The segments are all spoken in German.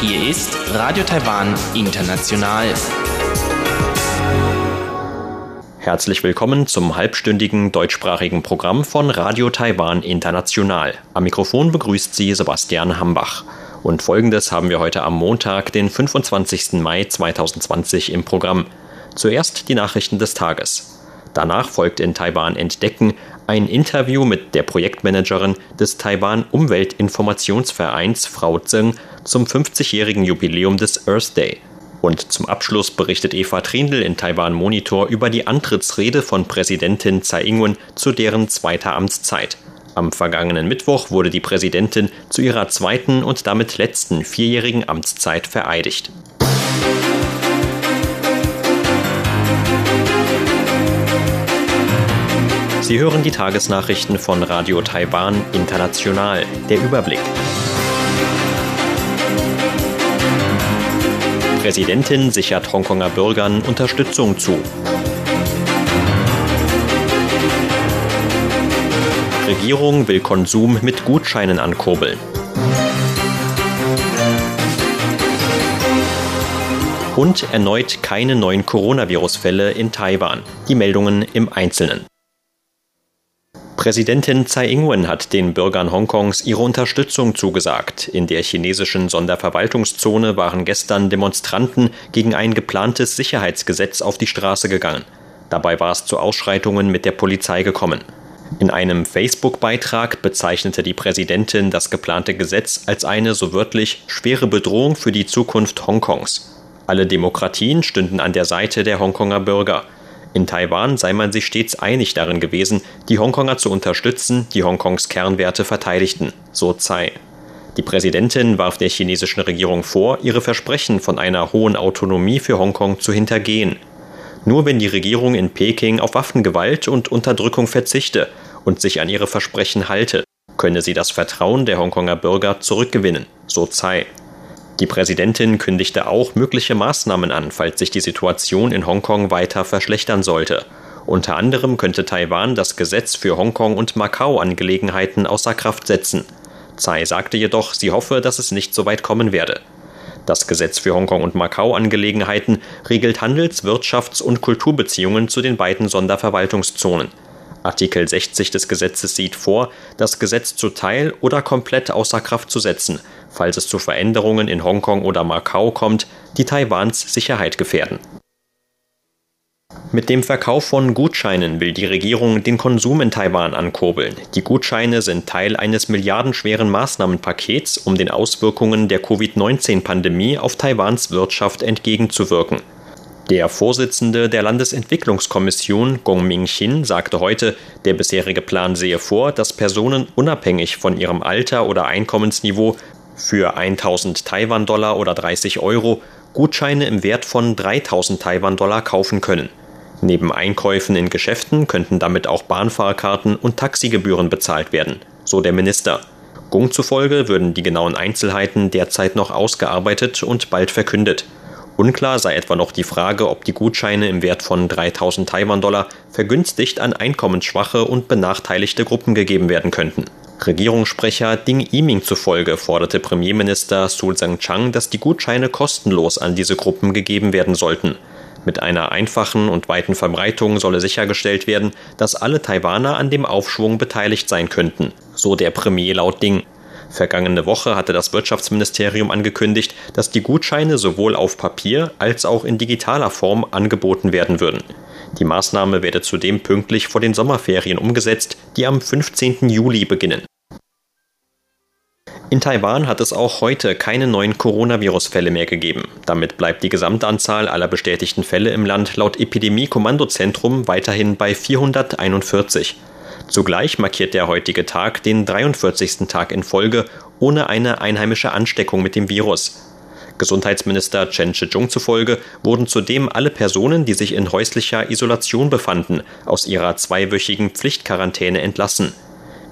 Hier ist Radio Taiwan International. Herzlich willkommen zum halbstündigen deutschsprachigen Programm von Radio Taiwan International. Am Mikrofon begrüßt Sie Sebastian Hambach. Und folgendes haben wir heute am Montag, den 25. Mai 2020 im Programm. Zuerst die Nachrichten des Tages. Danach folgt in Taiwan Entdecken ein Interview mit der Projektmanagerin des Taiwan Umweltinformationsvereins Frau Zeng zum 50-jährigen Jubiläum des Earth Day. Und zum Abschluss berichtet Eva Trindl in Taiwan Monitor über die Antrittsrede von Präsidentin Tsai Ing-wen zu deren zweiter Amtszeit. Am vergangenen Mittwoch wurde die Präsidentin zu ihrer zweiten und damit letzten vierjährigen Amtszeit vereidigt. Sie hören die Tagesnachrichten von Radio Taiwan International. Der Überblick. Präsidentin sichert Hongkonger Bürgern Unterstützung zu. Regierung will Konsum mit Gutscheinen ankurbeln. Und erneut keine neuen Coronavirus-Fälle in Taiwan. Die Meldungen im Einzelnen. Präsidentin Tsai Ing-wen hat den Bürgern Hongkongs ihre Unterstützung zugesagt. In der chinesischen Sonderverwaltungszone waren gestern Demonstranten gegen ein geplantes Sicherheitsgesetz auf die Straße gegangen. Dabei war es zu Ausschreitungen mit der Polizei gekommen. In einem Facebook-Beitrag bezeichnete die Präsidentin das geplante Gesetz als eine, so wörtlich, schwere Bedrohung für die Zukunft Hongkongs. Alle Demokratien stünden an der Seite der Hongkonger Bürger. In Taiwan sei man sich stets einig darin gewesen, die Hongkonger zu unterstützen, die Hongkongs Kernwerte verteidigten, so Tsai. Die Präsidentin warf der chinesischen Regierung vor, ihre Versprechen von einer hohen Autonomie für Hongkong zu hintergehen. Nur wenn die Regierung in Peking auf Waffengewalt und Unterdrückung verzichte und sich an ihre Versprechen halte, könne sie das Vertrauen der Hongkonger Bürger zurückgewinnen, so Tsai. Die Präsidentin kündigte auch mögliche Maßnahmen an, falls sich die Situation in Hongkong weiter verschlechtern sollte. Unter anderem könnte Taiwan das Gesetz für Hongkong und Macau-Angelegenheiten außer Kraft setzen. Tsai sagte jedoch, sie hoffe, dass es nicht so weit kommen werde. Das Gesetz für Hongkong und Macau-Angelegenheiten regelt Handels-, Wirtschafts- und Kulturbeziehungen zu den beiden Sonderverwaltungszonen. Artikel 60 des Gesetzes sieht vor, das Gesetz zu Teil oder komplett außer Kraft zu setzen, falls es zu Veränderungen in Hongkong oder Macau kommt, die Taiwans Sicherheit gefährden. Mit dem Verkauf von Gutscheinen will die Regierung den Konsum in Taiwan ankurbeln. Die Gutscheine sind Teil eines milliardenschweren Maßnahmenpakets, um den Auswirkungen der Covid-19-Pandemie auf Taiwans Wirtschaft entgegenzuwirken. Der Vorsitzende der Landesentwicklungskommission, Gong Ming-Chin, sagte heute, der bisherige Plan sehe vor, dass Personen unabhängig von ihrem Alter oder Einkommensniveau für 1000 Taiwan-Dollar oder 30 Euro Gutscheine im Wert von 3000 Taiwan-Dollar kaufen können. Neben Einkäufen in Geschäften könnten damit auch Bahnfahrkarten und Taxigebühren bezahlt werden, so der Minister. Gong zufolge würden die genauen Einzelheiten derzeit noch ausgearbeitet und bald verkündet. Unklar sei etwa noch die Frage, ob die Gutscheine im Wert von 3000 Taiwan-Dollar vergünstigt an einkommensschwache und benachteiligte Gruppen gegeben werden könnten. Regierungssprecher Ding Yiming zufolge forderte Premierminister Su Zhang, dass die Gutscheine kostenlos an diese Gruppen gegeben werden sollten. Mit einer einfachen und weiten Verbreitung solle sichergestellt werden, dass alle Taiwaner an dem Aufschwung beteiligt sein könnten, so der Premier laut Ding. Vergangene Woche hatte das Wirtschaftsministerium angekündigt, dass die Gutscheine sowohl auf Papier als auch in digitaler Form angeboten werden würden. Die Maßnahme werde zudem pünktlich vor den Sommerferien umgesetzt, die am 15. Juli beginnen. In Taiwan hat es auch heute keine neuen Coronavirus-Fälle mehr gegeben. Damit bleibt die Gesamtanzahl aller bestätigten Fälle im Land laut Epidemie-Kommandozentrum weiterhin bei 441. Zugleich markiert der heutige Tag den 43. Tag in Folge ohne eine einheimische Ansteckung mit dem Virus. Gesundheitsminister Chen Shih-chung zufolge wurden zudem alle Personen, die sich in häuslicher Isolation befanden, aus ihrer zweiwöchigen Pflichtquarantäne entlassen.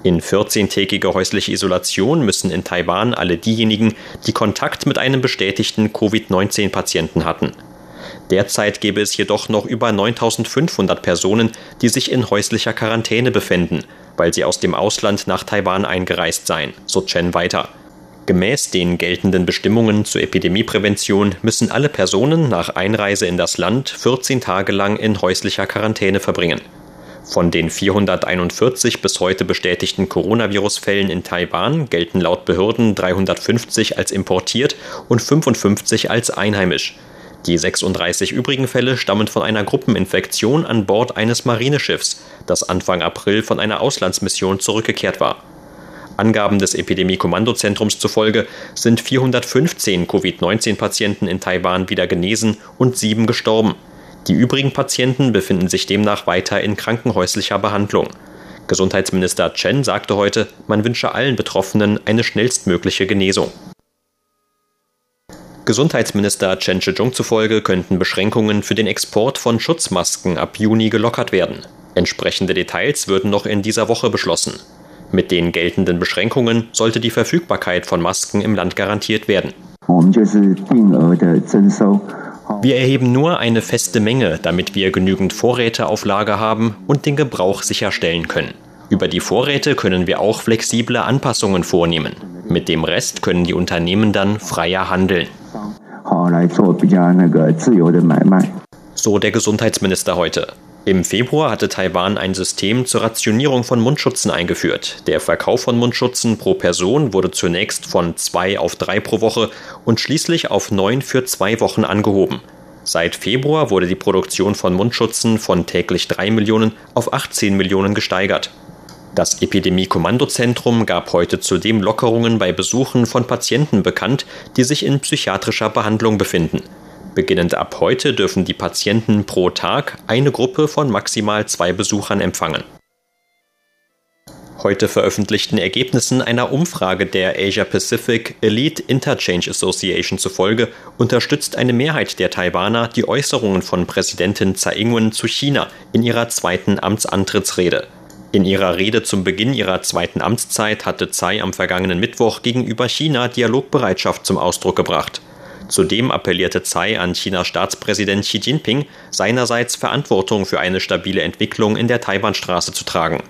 In 14-tägige häusliche Isolation müssen in Taiwan alle diejenigen, die Kontakt mit einem bestätigten Covid-19-Patienten hatten. Derzeit gäbe es jedoch noch über 9500 Personen, die sich in häuslicher Quarantäne befinden, weil sie aus dem Ausland nach Taiwan eingereist seien, so Chen weiter. Gemäß den geltenden Bestimmungen zur Epidemieprävention müssen alle Personen nach Einreise in das Land 14 Tage lang in häuslicher Quarantäne verbringen. Von den 441 bis heute bestätigten Coronavirus-Fällen in Taiwan gelten laut Behörden 350 als importiert und 55 als einheimisch. Die 36 übrigen Fälle stammen von einer Gruppeninfektion an Bord eines Marineschiffs, das Anfang April von einer Auslandsmission zurückgekehrt war. Angaben des Epidemie-Kommandozentrums zufolge sind 415 Covid-19-Patienten in Taiwan wieder genesen und sieben gestorben. Die übrigen Patienten befinden sich demnach weiter in krankenhäuslicher Behandlung. Gesundheitsminister Chen sagte heute, man wünsche allen Betroffenen eine schnellstmögliche Genesung. Gesundheitsminister Chen Shih-chung zufolge könnten Beschränkungen für den Export von Schutzmasken ab Juni gelockert werden. Entsprechende Details würden noch in dieser Woche beschlossen. Mit den geltenden Beschränkungen sollte die Verfügbarkeit von Masken im Land garantiert werden. Wir erheben nur eine feste Menge, damit wir genügend Vorräte auf Lager haben und den Gebrauch sicherstellen können. Über die Vorräte können wir auch flexible Anpassungen vornehmen. Mit dem Rest können die Unternehmen dann freier handeln. So der Gesundheitsminister heute. Im Februar hatte Taiwan ein System zur Rationierung von Mundschutzen eingeführt. Der Verkauf von Mundschutzen pro Person wurde zunächst von zwei auf drei pro Woche und schließlich auf neun für zwei Wochen angehoben. Seit Februar wurde die Produktion von Mundschutzen von täglich drei Millionen auf 18 Millionen gesteigert. Das Epidemie-Kommandozentrum gab heute zudem Lockerungen bei Besuchen von Patienten bekannt, die sich in psychiatrischer Behandlung befinden. Beginnend ab heute dürfen die Patienten pro Tag eine Gruppe von maximal zwei Besuchern empfangen. Heute veröffentlichten Ergebnissen einer Umfrage der Asia Pacific Elite Interchange Association zufolge unterstützt eine Mehrheit der Taiwaner die Äußerungen von Präsidentin Tsai Ing-wen zu China in ihrer zweiten Amtsantrittsrede. In ihrer Rede zum Beginn ihrer zweiten Amtszeit hatte Tsai am vergangenen Mittwoch gegenüber China Dialogbereitschaft zum Ausdruck gebracht. Zudem appellierte Tsai an Chinas Staatspräsident Xi Jinping, seinerseits Verantwortung für eine stabile Entwicklung in der Taiwanstraße zu tragen.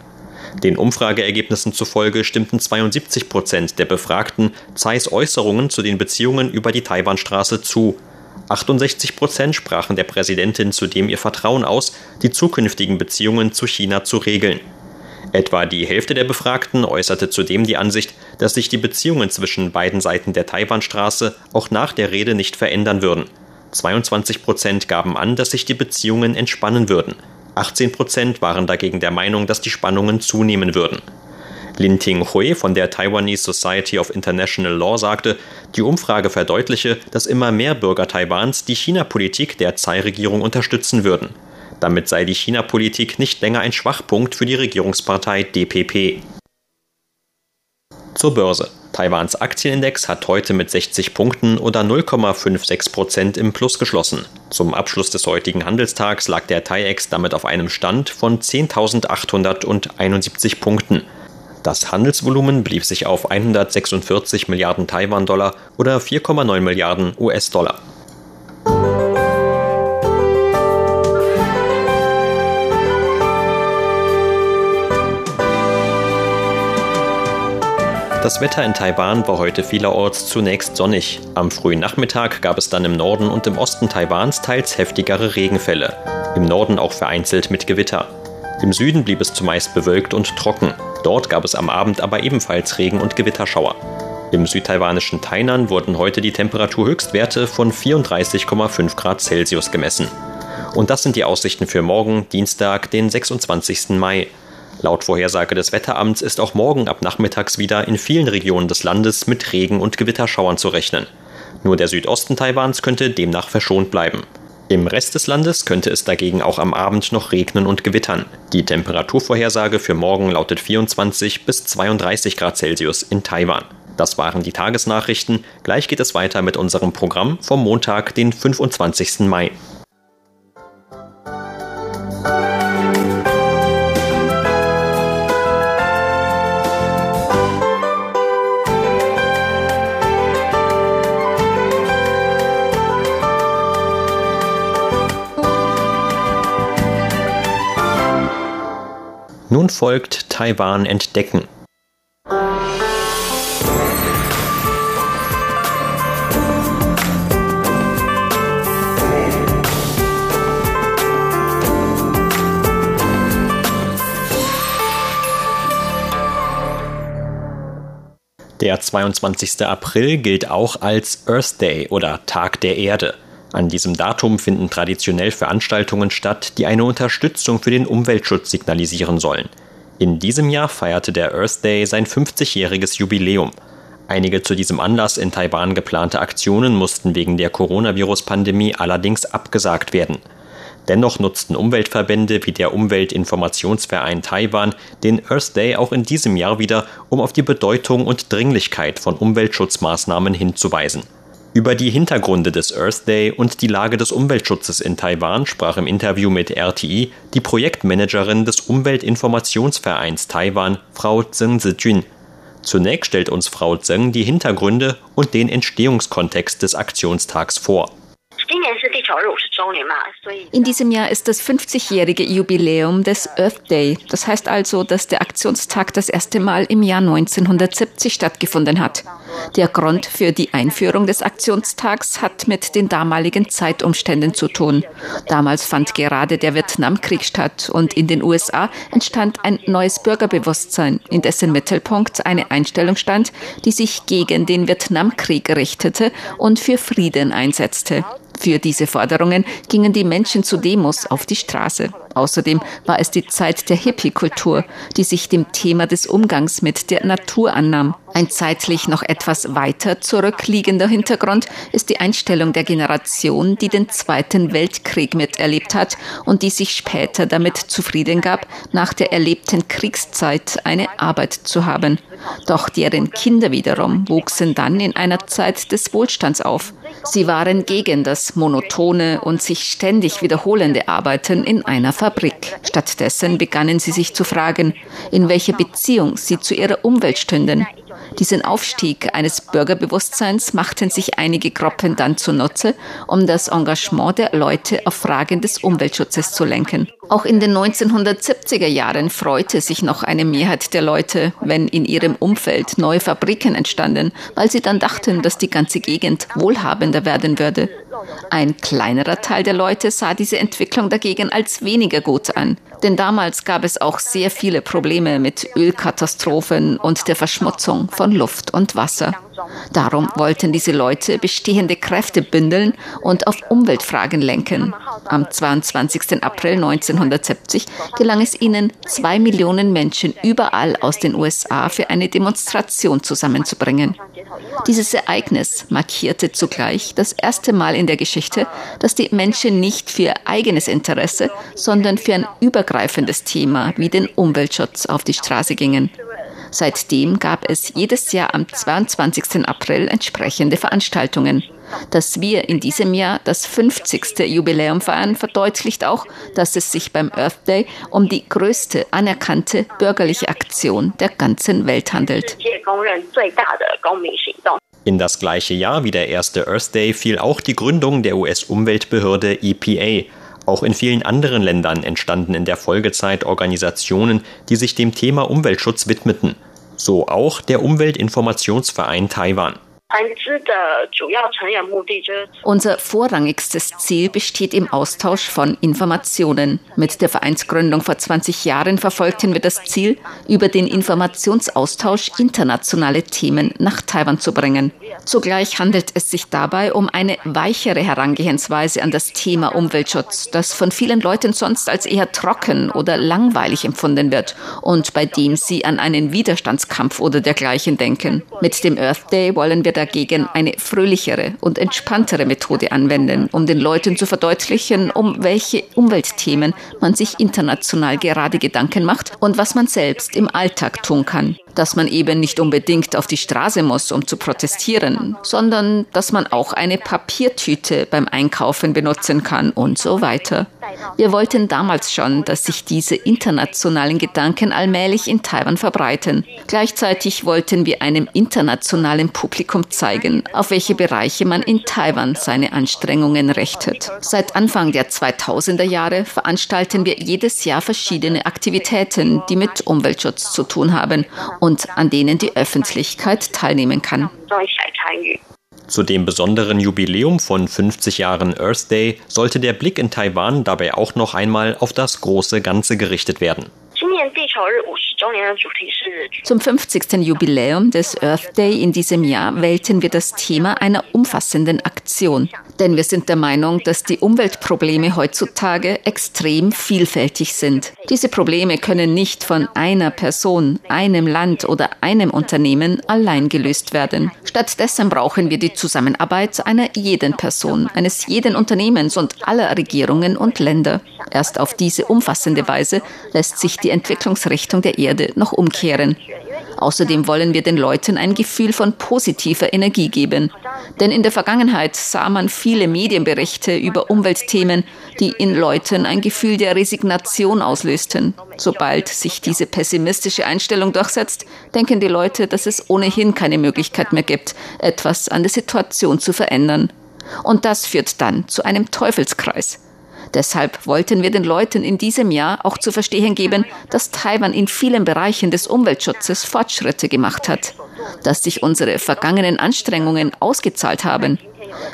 Den Umfrageergebnissen zufolge stimmten 72 Prozent der Befragten Tsais Äußerungen zu den Beziehungen über die Taiwanstraße zu. 68 Prozent sprachen der Präsidentin zudem ihr Vertrauen aus, die zukünftigen Beziehungen zu China zu regeln. Etwa die Hälfte der Befragten äußerte zudem die Ansicht, dass sich die Beziehungen zwischen beiden Seiten der Taiwanstraße auch nach der Rede nicht verändern würden. 22 Prozent gaben an, dass sich die Beziehungen entspannen würden. 18 Prozent waren dagegen der Meinung, dass die Spannungen zunehmen würden. Lin Ting Hui von der Taiwanese Society of International Law sagte, die Umfrage verdeutliche, dass immer mehr Bürger Taiwans die China-Politik der Tsai-Regierung unterstützen würden. Damit sei die China-Politik nicht länger ein Schwachpunkt für die Regierungspartei DPP. Zur Börse. Taiwans Aktienindex hat heute mit 60 Punkten oder 0,56 Prozent im Plus geschlossen. Zum Abschluss des heutigen Handelstags lag der TAIEX damit auf einem Stand von 10.871 Punkten. Das Handelsvolumen blieb sich auf 146 Milliarden Taiwan-Dollar oder 4,9 Milliarden US-Dollar. Das Wetter in Taiwan war heute vielerorts zunächst sonnig. Am frühen Nachmittag gab es dann im Norden und im Osten Taiwans teils heftigere Regenfälle. Im Norden auch vereinzelt mit Gewitter. Im Süden blieb es zumeist bewölkt und trocken. Dort gab es am Abend aber ebenfalls Regen- und Gewitterschauer. Im südtaiwanischen Tainan wurden heute die Temperaturhöchstwerte von 34,5 Grad Celsius gemessen. Und das sind die Aussichten für morgen, Dienstag, den 26. Mai. Laut Vorhersage des Wetteramts ist auch morgen ab nachmittags wieder in vielen Regionen des Landes mit Regen- und Gewitterschauern zu rechnen. Nur der Südosten Taiwans könnte demnach verschont bleiben. Im Rest des Landes könnte es dagegen auch am Abend noch regnen und gewittern. Die Temperaturvorhersage für morgen lautet 24 bis 32 Grad Celsius in Taiwan. Das waren die Tagesnachrichten. Gleich geht es weiter mit unserem Programm vom Montag, den 25. Mai. Nun folgt Taiwan entdecken. Der 22. April gilt auch als Earth Day oder Tag der Erde. An diesem Datum finden traditionell Veranstaltungen statt, die eine Unterstützung für den Umweltschutz signalisieren sollen. In diesem Jahr feierte der Earth Day sein 50-jähriges Jubiläum. Einige zu diesem Anlass in Taiwan geplante Aktionen mussten wegen der Coronavirus-Pandemie allerdings abgesagt werden. Dennoch nutzten Umweltverbände wie der Umweltinformationsverein Taiwan den Earth Day auch in diesem Jahr wieder, um auf die Bedeutung und Dringlichkeit von Umweltschutzmaßnahmen hinzuweisen. Über die Hintergründe des Earth Day und die Lage des Umweltschutzes in Taiwan sprach im Interview mit RTI die Projektmanagerin des Umweltinformationsvereins Taiwan, Frau Zheng Zijun. Zunächst stellt uns Frau Zheng die Hintergründe und den Entstehungskontext des Aktionstags vor. In diesem Jahr ist das 50-jährige Jubiläum des Earth Day. Das heißt also, dass der Aktionstag das erste Mal im Jahr 1970 stattgefunden hat. Der Grund für die Einführung des Aktionstags hat mit den damaligen Zeitumständen zu tun. Damals fand gerade der Vietnamkrieg statt und in den USA entstand ein neues Bürgerbewusstsein, in dessen Mittelpunkt eine Einstellung stand, die sich gegen den Vietnamkrieg richtete und für Frieden einsetzte. Für diese Forderungen gingen die Menschen zu Demos auf die Straße. Außerdem war es die Zeit der Hippie-Kultur, die sich dem Thema des Umgangs mit der Natur annahm. Ein zeitlich noch etwas weiter zurückliegender Hintergrund ist die Einstellung der Generation, die den Zweiten Weltkrieg miterlebt hat und die sich später damit zufrieden gab, nach der erlebten Kriegszeit eine Arbeit zu haben. Doch deren Kinder wiederum wuchsen dann in einer Zeit des Wohlstands auf. Sie waren gegen das monotone und sich ständig wiederholende Arbeiten in einer Fabrik. Stattdessen begannen sie sich zu fragen, in welcher Beziehung sie zu ihrer Umwelt stünden. Diesen Aufstieg eines Bürgerbewusstseins machten sich einige Gruppen dann zunutze, um das Engagement der Leute auf Fragen des Umweltschutzes zu lenken. Auch in den 1970er Jahren freute sich noch eine Mehrheit der Leute, wenn in ihrem Umfeld neue Fabriken entstanden, weil sie dann dachten, dass die ganze Gegend wohlhabender werden würde. Ein kleinerer Teil der Leute sah diese Entwicklung dagegen als weniger gut an. Denn damals gab es auch sehr viele Probleme mit Ölkatastrophen und der Verschmutzung von Luft und Wasser. Darum wollten diese Leute bestehende Kräfte bündeln und auf Umweltfragen lenken. Am 22. April 1970 gelang es ihnen, zwei Millionen Menschen überall aus den USA für eine Demonstration zusammenzubringen. Dieses Ereignis markierte zugleich das erste Mal in der Geschichte, dass die Menschen nicht für eigenes Interesse, sondern für ein übergreifendes Thema wie den Umweltschutz auf die Straße gingen. Seitdem gab es jedes Jahr am 22. April entsprechende Veranstaltungen. Dass wir in diesem Jahr das 50. Jubiläum feiern, verdeutlicht auch, dass es sich beim Earth Day um die größte anerkannte bürgerliche Aktion der ganzen Welt handelt. In das gleiche Jahr wie der erste Earth Day fiel auch die Gründung der US-Umweltbehörde EPA. Auch in vielen anderen Ländern entstanden in der Folgezeit Organisationen, die sich dem Thema Umweltschutz widmeten. So auch der Umweltinformationsverein Taiwan. Unser vorrangigstes Ziel besteht im Austausch von Informationen. Mit der Vereinsgründung vor 20 Jahren verfolgten wir das Ziel, über den Informationsaustausch internationale Themen nach Taiwan zu bringen. Zugleich handelt es sich dabei um eine weichere Herangehensweise an das Thema Umweltschutz, das von vielen Leuten sonst als eher trocken oder langweilig empfunden wird und bei dem sie an einen Widerstandskampf oder dergleichen denken. Mit dem Earth Day wollen wir dagegen eine fröhlichere und entspanntere Methode anwenden, um den Leuten zu verdeutlichen, um welche Umweltthemen man sich international gerade Gedanken macht und was man selbst im Alltag tun kann. Dass man eben nicht unbedingt auf die Straße muss, um zu protestieren, sondern dass man auch eine Papiertüte beim Einkaufen benutzen kann und so weiter. Wir wollten damals schon, dass sich diese internationalen Gedanken allmählich in Taiwan verbreiten. Gleichzeitig wollten wir einem internationalen Publikum zeigen, auf welche Bereiche man in Taiwan seine Anstrengungen richtet. Seit Anfang der 2000er Jahre veranstalten wir jedes Jahr verschiedene Aktivitäten, die mit Umweltschutz zu tun haben und an denen die Öffentlichkeit teilnehmen kann. Zu dem besonderen Jubiläum von 50 Jahren Earth Day sollte der Blick in Taiwan dabei auch noch einmal auf das große Ganze gerichtet werden. Zum 50. Jubiläum des Earth Day in diesem Jahr wählten wir das Thema einer umfassenden Aktion. Denn wir sind der Meinung, dass die Umweltprobleme heutzutage extrem vielfältig sind. Diese Probleme können nicht von einer Person, einem Land oder einem Unternehmen allein gelöst werden. Stattdessen brauchen wir die Zusammenarbeit einer jeden Person, eines jeden Unternehmens und aller Regierungen und Länder. Erst auf diese umfassende Weise lässt sich die Entwicklungsrichtung der Erde noch umkehren. Außerdem wollen wir den Leuten ein Gefühl von positiver Energie geben. Denn in der Vergangenheit sah man viele Medienberichte über Umweltthemen, die in Leuten ein Gefühl der Resignation auslösten. Sobald sich diese pessimistische Einstellung durchsetzt, denken die Leute, dass es ohnehin keine Möglichkeit mehr gibt, etwas an der Situation zu verändern. Und das führt dann zu einem Teufelskreis. Deshalb wollten wir den Leuten in diesem Jahr auch zu verstehen geben, dass Taiwan in vielen Bereichen des Umweltschutzes Fortschritte gemacht hat, dass sich unsere vergangenen Anstrengungen ausgezahlt haben.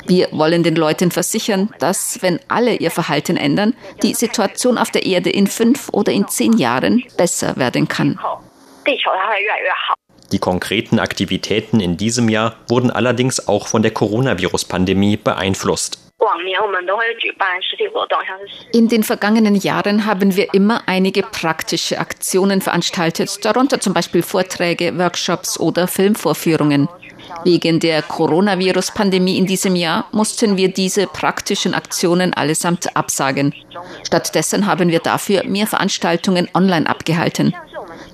Wir wollen den Leuten versichern, dass, wenn alle ihr Verhalten ändern, die Situation auf der Erde in fünf oder in zehn Jahren besser werden kann. Die konkreten Aktivitäten in diesem Jahr wurden allerdings auch von der Coronavirus-Pandemie beeinflusst. In den vergangenen Jahren haben wir immer einige praktische Aktionen veranstaltet, darunter zum Beispiel Vorträge, Workshops oder Filmvorführungen. Wegen der Coronavirus-Pandemie in diesem Jahr mussten wir diese praktischen Aktionen allesamt absagen. Stattdessen haben wir dafür mehr Veranstaltungen online abgehalten.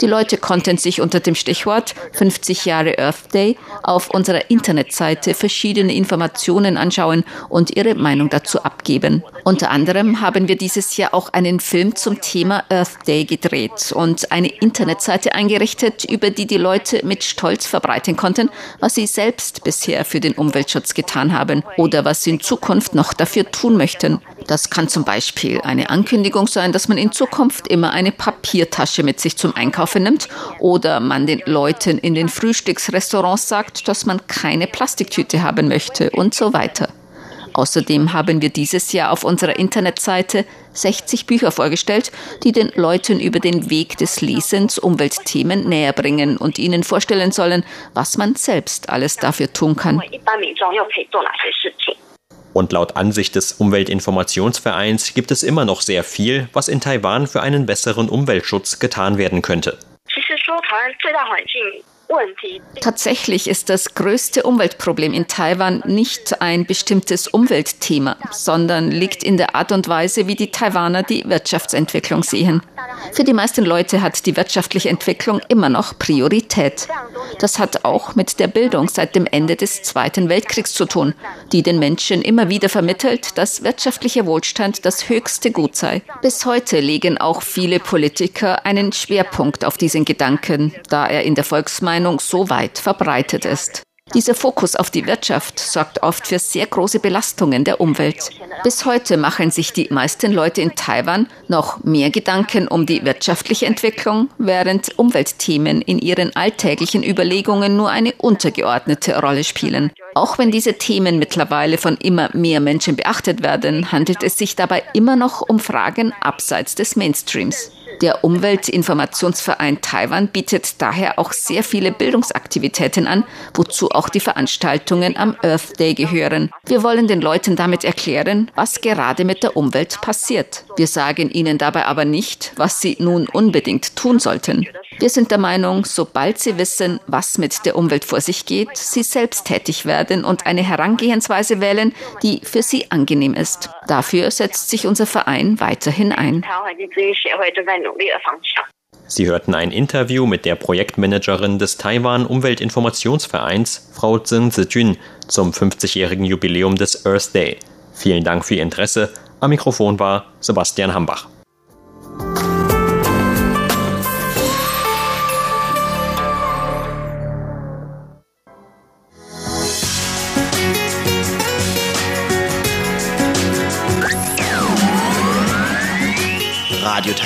Die Leute konnten sich unter dem Stichwort 50 Jahre Earth Day auf unserer Internetseite verschiedene Informationen anschauen und ihre Meinung dazu abgeben. Unter anderem haben wir dieses Jahr auch einen Film zum Thema Earth Day gedreht und eine Internetseite eingerichtet, über die die Leute mit Stolz verbreiten konnten, was sie selbst bisher für den Umweltschutz getan haben oder was sie in Zukunft noch dafür tun möchten. Das kann zum Beispiel eine Ankündigung sein, dass man in Zukunft immer eine Papiertasche mit sich zum Einkaufen nimmt oder man den Leuten in den Frühstücksrestaurants sagt, dass man keine Plastiktüte haben möchte und so weiter. Außerdem haben wir dieses Jahr auf unserer Internetseite 60 Bücher vorgestellt, die den Leuten über den Weg des Lesens Umweltthemen näher bringen und ihnen vorstellen sollen, was man selbst alles dafür tun kann. Und laut Ansicht des Umweltinformationsvereins gibt es immer noch sehr viel, was in Taiwan für einen besseren Umweltschutz getan werden könnte. Tatsächlich ist das größte Umweltproblem in Taiwan nicht ein bestimmtes Umweltthema, sondern liegt in der Art und Weise, wie die Taiwaner die Wirtschaftsentwicklung sehen. Für die meisten Leute hat die wirtschaftliche Entwicklung immer noch Priorität. Das hat auch mit der Bildung seit dem Ende des Zweiten Weltkriegs zu tun, die den Menschen immer wieder vermittelt, dass wirtschaftlicher Wohlstand das höchste Gut sei. Bis heute legen auch viele Politiker einen Schwerpunkt auf diesen Gedanken, da er in der Volksmeinung so weit verbreitet ist. Dieser Fokus auf die Wirtschaft sorgt oft für sehr große Belastungen der Umwelt. Bis heute machen sich die meisten Leute in Taiwan noch mehr Gedanken um die wirtschaftliche Entwicklung, während Umweltthemen in ihren alltäglichen Überlegungen nur eine untergeordnete Rolle spielen. Auch wenn diese Themen mittlerweile von immer mehr Menschen beachtet werden, handelt es sich dabei immer noch um Fragen abseits des Mainstreams. Der Umweltinformationsverein Taiwan bietet daher auch sehr viele Bildungsaktivitäten an, wozu auch die Veranstaltungen am Earth Day gehören. Wir wollen den Leuten damit erklären, was gerade mit der Umwelt passiert. Wir sagen ihnen dabei aber nicht, was sie nun unbedingt tun sollten. Wir sind der Meinung, sobald sie wissen, was mit der Umwelt vor sich geht, sie selbst tätig werden und eine Herangehensweise wählen, die für sie angenehm ist. Dafür setzt sich unser Verein weiterhin ein. Sie hörten ein Interview mit der Projektmanagerin des Taiwan Umweltinformationsvereins, Frau Zheng Zijun, zum 50-jährigen Jubiläum des Earth Day. Vielen Dank für Ihr Interesse. Am Mikrofon war Sebastian Hambach.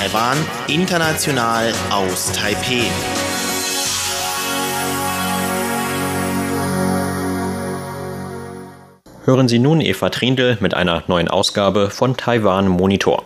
Taiwan, international aus Taipeh. Hören Sie nun Eva Trindl mit einer neuen Ausgabe von Taiwan Monitor.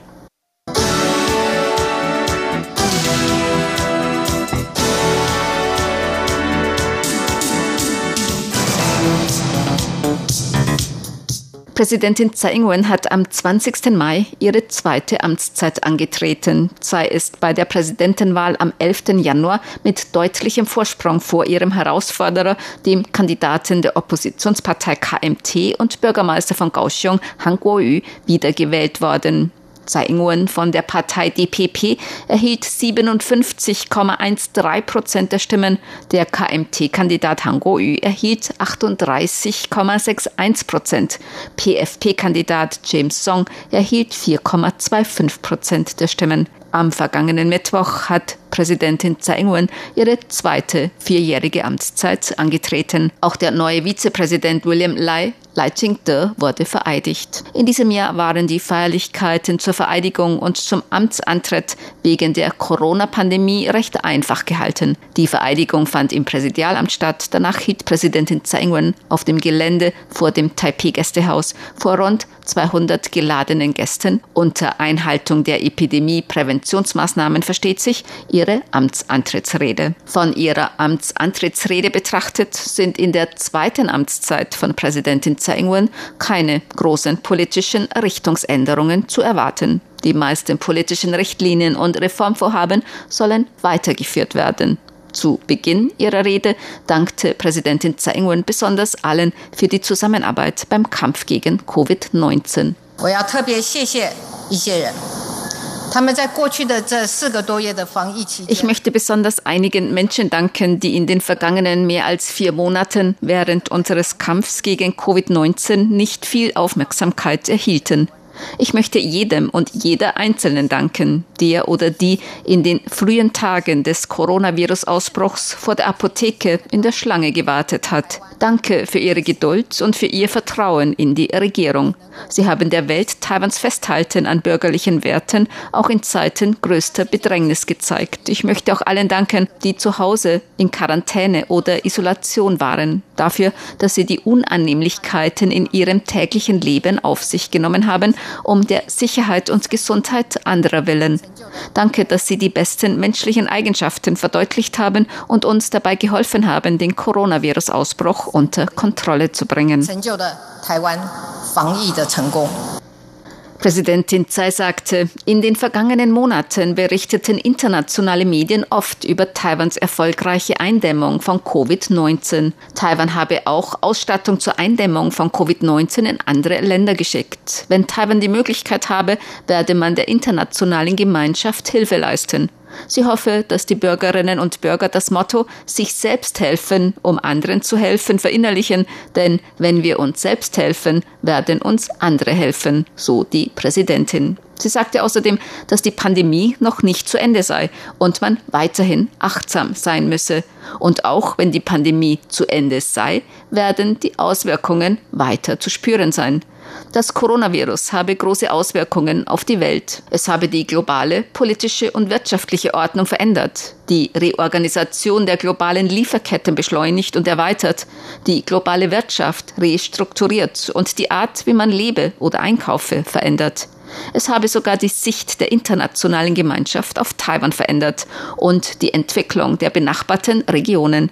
Präsidentin Tsai Ing-wen hat am 20. Mai ihre zweite Amtszeit angetreten. Tsai ist bei der Präsidentenwahl am 11. Januar mit deutlichem Vorsprung vor ihrem Herausforderer, dem Kandidaten der Oppositionspartei KMT und Bürgermeister von Kaohsiung, Han Kuo-yu, wiedergewählt worden. Tsai Ing-wen von der Partei DPP erhielt 57,13 Prozent der Stimmen. Der KMT-Kandidat Han Kuo-yu erhielt 38,61 Prozent. PFP-Kandidat James Song erhielt 4,25 Prozent der Stimmen. Am vergangenen Mittwoch hat Präsidentin Tsai Ing-wen ihre zweite vierjährige Amtszeit angetreten. Auch der neue Vizepräsident William Lai Lai Ching-te wurde vereidigt. In diesem Jahr waren die Feierlichkeiten zur Vereidigung und zum Amtsantritt wegen der Corona-Pandemie recht einfach gehalten. Die Vereidigung fand im Präsidialamt statt. Danach hielt Präsidentin Tsai Ing-wen auf dem Gelände vor dem Taipei-Gästehaus vor rund 200 geladenen Gästen unter Einhaltung der Epidemie-Präventionsmaßnahmen versteht sich ihre Amtsantrittsrede. Von ihrer Amtsantrittsrede betrachtet sind in der zweiten Amtszeit von Präsidentin Tsai Ing-wen keine großen politischen Richtungsänderungen zu erwarten. Die meisten politischen Richtlinien und Reformvorhaben sollen weitergeführt werden. Zu Beginn ihrer Rede dankte Präsidentin Tsai Ing-wen besonders allen für die Zusammenarbeit beim Kampf gegen Covid-19. Ich möchte besonders einigen Menschen danken, die in den vergangenen mehr als vier Monaten während unseres Kampfs gegen Covid-19 nicht viel Aufmerksamkeit erhielten. Ich möchte jedem und jeder Einzelnen danken, der oder die in den frühen Tagen des Coronavirus-Ausbruchs vor der Apotheke in der Schlange gewartet hat. Danke für Ihre Geduld und für Ihr Vertrauen in die Regierung. Sie haben der Welt Taiwans Festhalten an bürgerlichen Werten auch in Zeiten größter Bedrängnis gezeigt. Ich möchte auch allen danken, die zu Hause in Quarantäne oder Isolation waren, dafür, dass sie die Unannehmlichkeiten in ihrem täglichen Leben auf sich genommen haben um der Sicherheit und Gesundheit anderer willen. Danke, dass Sie die besten menschlichen Eigenschaften verdeutlicht haben und uns dabei geholfen haben, den Coronavirus-Ausbruch unter Kontrolle zu bringen. Präsidentin Tsai sagte, in den vergangenen Monaten berichteten internationale Medien oft über Taiwans erfolgreiche Eindämmung von Covid-19. Taiwan habe auch Ausstattung zur Eindämmung von Covid-19 in andere Länder geschickt. Wenn Taiwan die Möglichkeit habe, werde man der internationalen Gemeinschaft Hilfe leisten. Sie hoffe, dass die Bürgerinnen und Bürger das Motto sich selbst helfen, um anderen zu helfen, verinnerlichen, denn wenn wir uns selbst helfen, werden uns andere helfen, so die Präsidentin. Sie sagte außerdem, dass die Pandemie noch nicht zu Ende sei und man weiterhin achtsam sein müsse. Und auch wenn die Pandemie zu Ende sei, werden die Auswirkungen weiter zu spüren sein. Das Coronavirus habe große Auswirkungen auf die Welt. Es habe die globale politische und wirtschaftliche Ordnung verändert, die Reorganisation der globalen Lieferketten beschleunigt und erweitert, die globale Wirtschaft restrukturiert und die Art, wie man lebe oder einkaufe, verändert. Es habe sogar die Sicht der internationalen Gemeinschaft auf Taiwan verändert und die Entwicklung der benachbarten Regionen.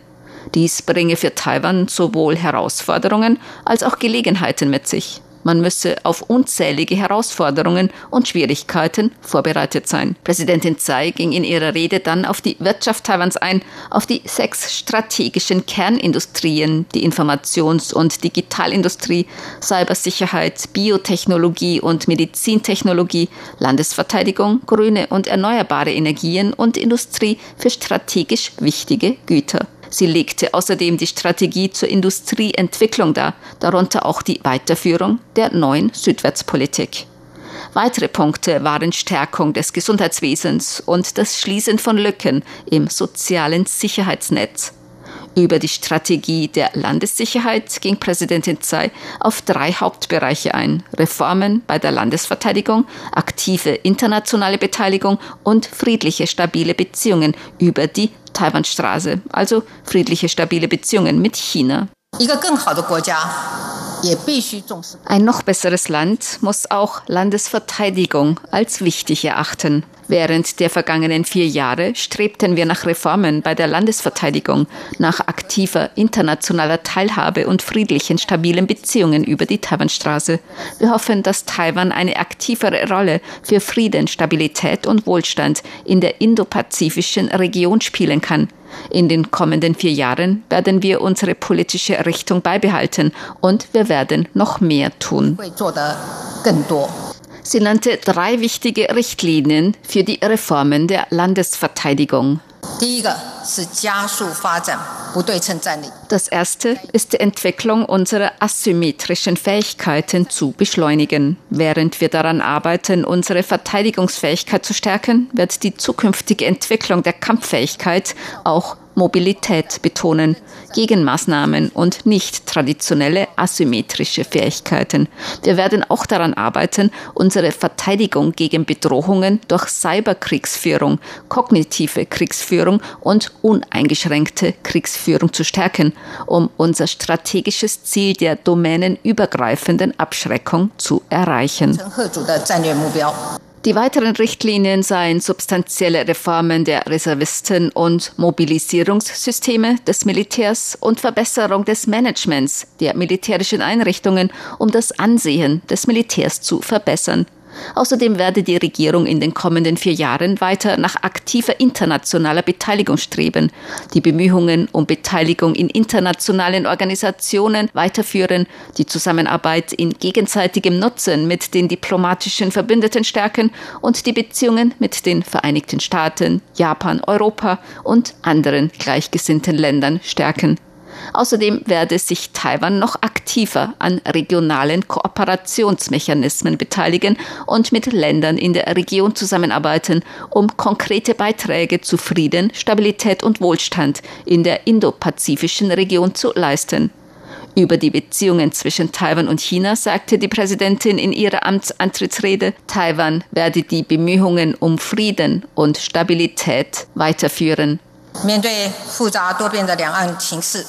Dies bringe für Taiwan sowohl Herausforderungen als auch Gelegenheiten mit sich. Man müsse auf unzählige Herausforderungen und Schwierigkeiten vorbereitet sein. Präsidentin Tsai ging in ihrer Rede dann auf die Wirtschaft Taiwans ein, auf die sechs strategischen Kernindustrien, die Informations- und Digitalindustrie, Cybersicherheit, Biotechnologie und Medizintechnologie, Landesverteidigung, grüne und erneuerbare Energien und Industrie für strategisch wichtige Güter. Sie legte außerdem die Strategie zur Industrieentwicklung dar, darunter auch die Weiterführung der neuen Südwärtspolitik. Weitere Punkte waren Stärkung des Gesundheitswesens und das Schließen von Lücken im sozialen Sicherheitsnetz. Über die Strategie der Landessicherheit ging Präsidentin Tsai auf drei Hauptbereiche ein. Reformen bei der Landesverteidigung, aktive internationale Beteiligung und friedliche, stabile Beziehungen über die Taiwanstraße, also friedliche, stabile Beziehungen mit China. Ein noch besseres Land muss auch Landesverteidigung als wichtig erachten. Während der vergangenen vier Jahre strebten wir nach Reformen bei der Landesverteidigung, nach aktiver internationaler Teilhabe und friedlichen, stabilen Beziehungen über die Taiwanstraße. Wir hoffen, dass Taiwan eine aktivere Rolle für Frieden, Stabilität und Wohlstand in der indopazifischen Region spielen kann. In den kommenden vier Jahren werden wir unsere politische Richtung beibehalten und wir werden noch mehr tun. Sie nannte drei wichtige Richtlinien für die Reformen der Landesverteidigung. Das erste ist die Entwicklung unserer asymmetrischen Fähigkeiten zu beschleunigen. Während wir daran arbeiten, unsere Verteidigungsfähigkeit zu stärken, wird die zukünftige Entwicklung der Kampffähigkeit auch Mobilität betonen, Gegenmaßnahmen und nicht traditionelle asymmetrische Fähigkeiten. Wir werden auch daran arbeiten, unsere Verteidigung gegen Bedrohungen durch Cyberkriegsführung, kognitive Kriegsführung und uneingeschränkte Kriegsführung zu stärken, um unser strategisches Ziel der domänenübergreifenden Abschreckung zu erreichen. Die weiteren Richtlinien seien substanzielle Reformen der Reservisten und Mobilisierungssysteme des Militärs und Verbesserung des Managements der militärischen Einrichtungen, um das Ansehen des Militärs zu verbessern. Außerdem werde die Regierung in den kommenden vier Jahren weiter nach aktiver internationaler Beteiligung streben, die Bemühungen um Beteiligung in internationalen Organisationen weiterführen, die Zusammenarbeit in gegenseitigem Nutzen mit den diplomatischen Verbündeten stärken und die Beziehungen mit den Vereinigten Staaten, Japan, Europa und anderen gleichgesinnten Ländern stärken. Außerdem werde sich Taiwan noch aktiver an regionalen Kooperationsmechanismen beteiligen und mit Ländern in der Region zusammenarbeiten, um konkrete Beiträge zu Frieden, Stabilität und Wohlstand in der indopazifischen Region zu leisten. Über die Beziehungen zwischen Taiwan und China sagte die Präsidentin in ihrer Amtsantrittsrede, Taiwan werde die Bemühungen um Frieden und Stabilität weiterführen. 面对复杂多变的两岸情势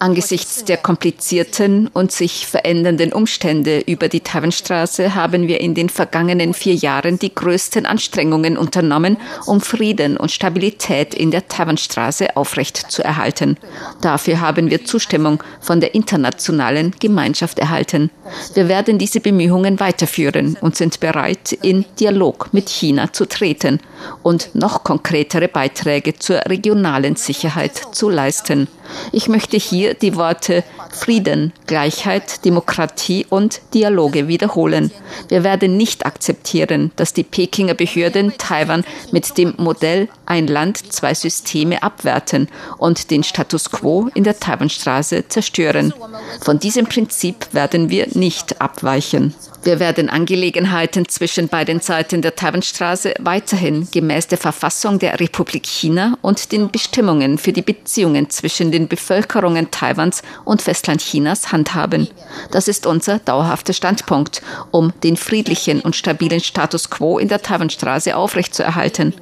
，Angesichts der komplizierten und sich verändernden Umstände über die Taiwanstraße haben wir in den vergangenen vier Jahren die größten Anstrengungen unternommen, um Frieden und Stabilität in der Taiwanstraße aufrechtzuerhalten. Dafür haben wir Zustimmung von der internationalen Gemeinschaft erhalten. Wir werden diese Bemühungen weiterführen und sind bereit, in Dialog mit China zu treten und noch konkretere Beiträge zur regionalen Sicherheit zu leisten. Ich möchte hier die Worte Frieden, Gleichheit, Demokratie und Dialoge wiederholen. Wir werden nicht akzeptieren, dass die Pekinger Behörden Taiwan mit dem Modell ein Land, zwei Systeme abwerten und den Status quo in der Taiwanstraße zerstören. Von diesem Prinzip werden wir nicht abweichen. Wir werden Angelegenheiten zwischen beiden Seiten der Taiwanstraße weiterhin gemäß der Verfassung der Republik China und den Bestimmungen für die Beziehungen zwischen den Bevölkerungen Taiwans und Festland Chinas handhaben. Das ist unser dauerhafter Standpunkt, um den friedlichen und stabilen Status quo in der Taiwanstraße aufrechtzuerhalten.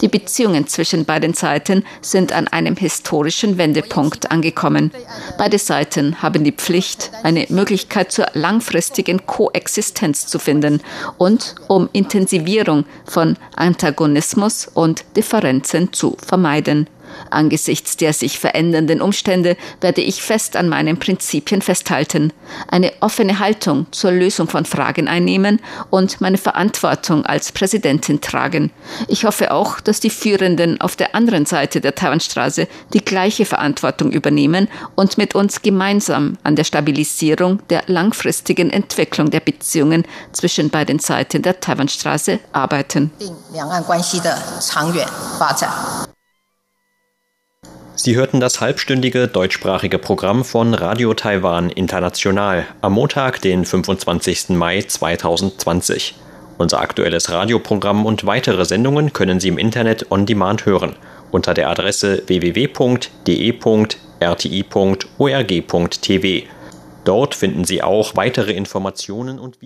Die Beziehungen zwischen beiden Seiten sind an einem historischen Wendepunkt angekommen. Beide Seiten haben die Pflicht, eine Möglichkeit zur langfristigen Koexistenz Existenz zu finden und um Intensivierung von Antagonismus und Differenzen zu vermeiden. Angesichts der sich verändernden Umstände werde ich fest an meinen Prinzipien festhalten, eine offene Haltung zur Lösung von Fragen einnehmen und meine Verantwortung als Präsidentin tragen. Ich hoffe auch, dass die Führenden auf der anderen Seite der Taiwanstraße die gleiche Verantwortung übernehmen und mit uns gemeinsam an der Stabilisierung der langfristigen Entwicklung der Beziehungen zwischen beiden Seiten der Taiwanstraße arbeiten. Sie hörten das halbstündige deutschsprachige Programm von Radio Taiwan International am Montag, den 25. Mai 2020. Unser aktuelles Radioprogramm und weitere Sendungen können Sie im Internet on demand hören unter der Adresse www.de.rti.org.tv. Dort finden Sie auch weitere Informationen und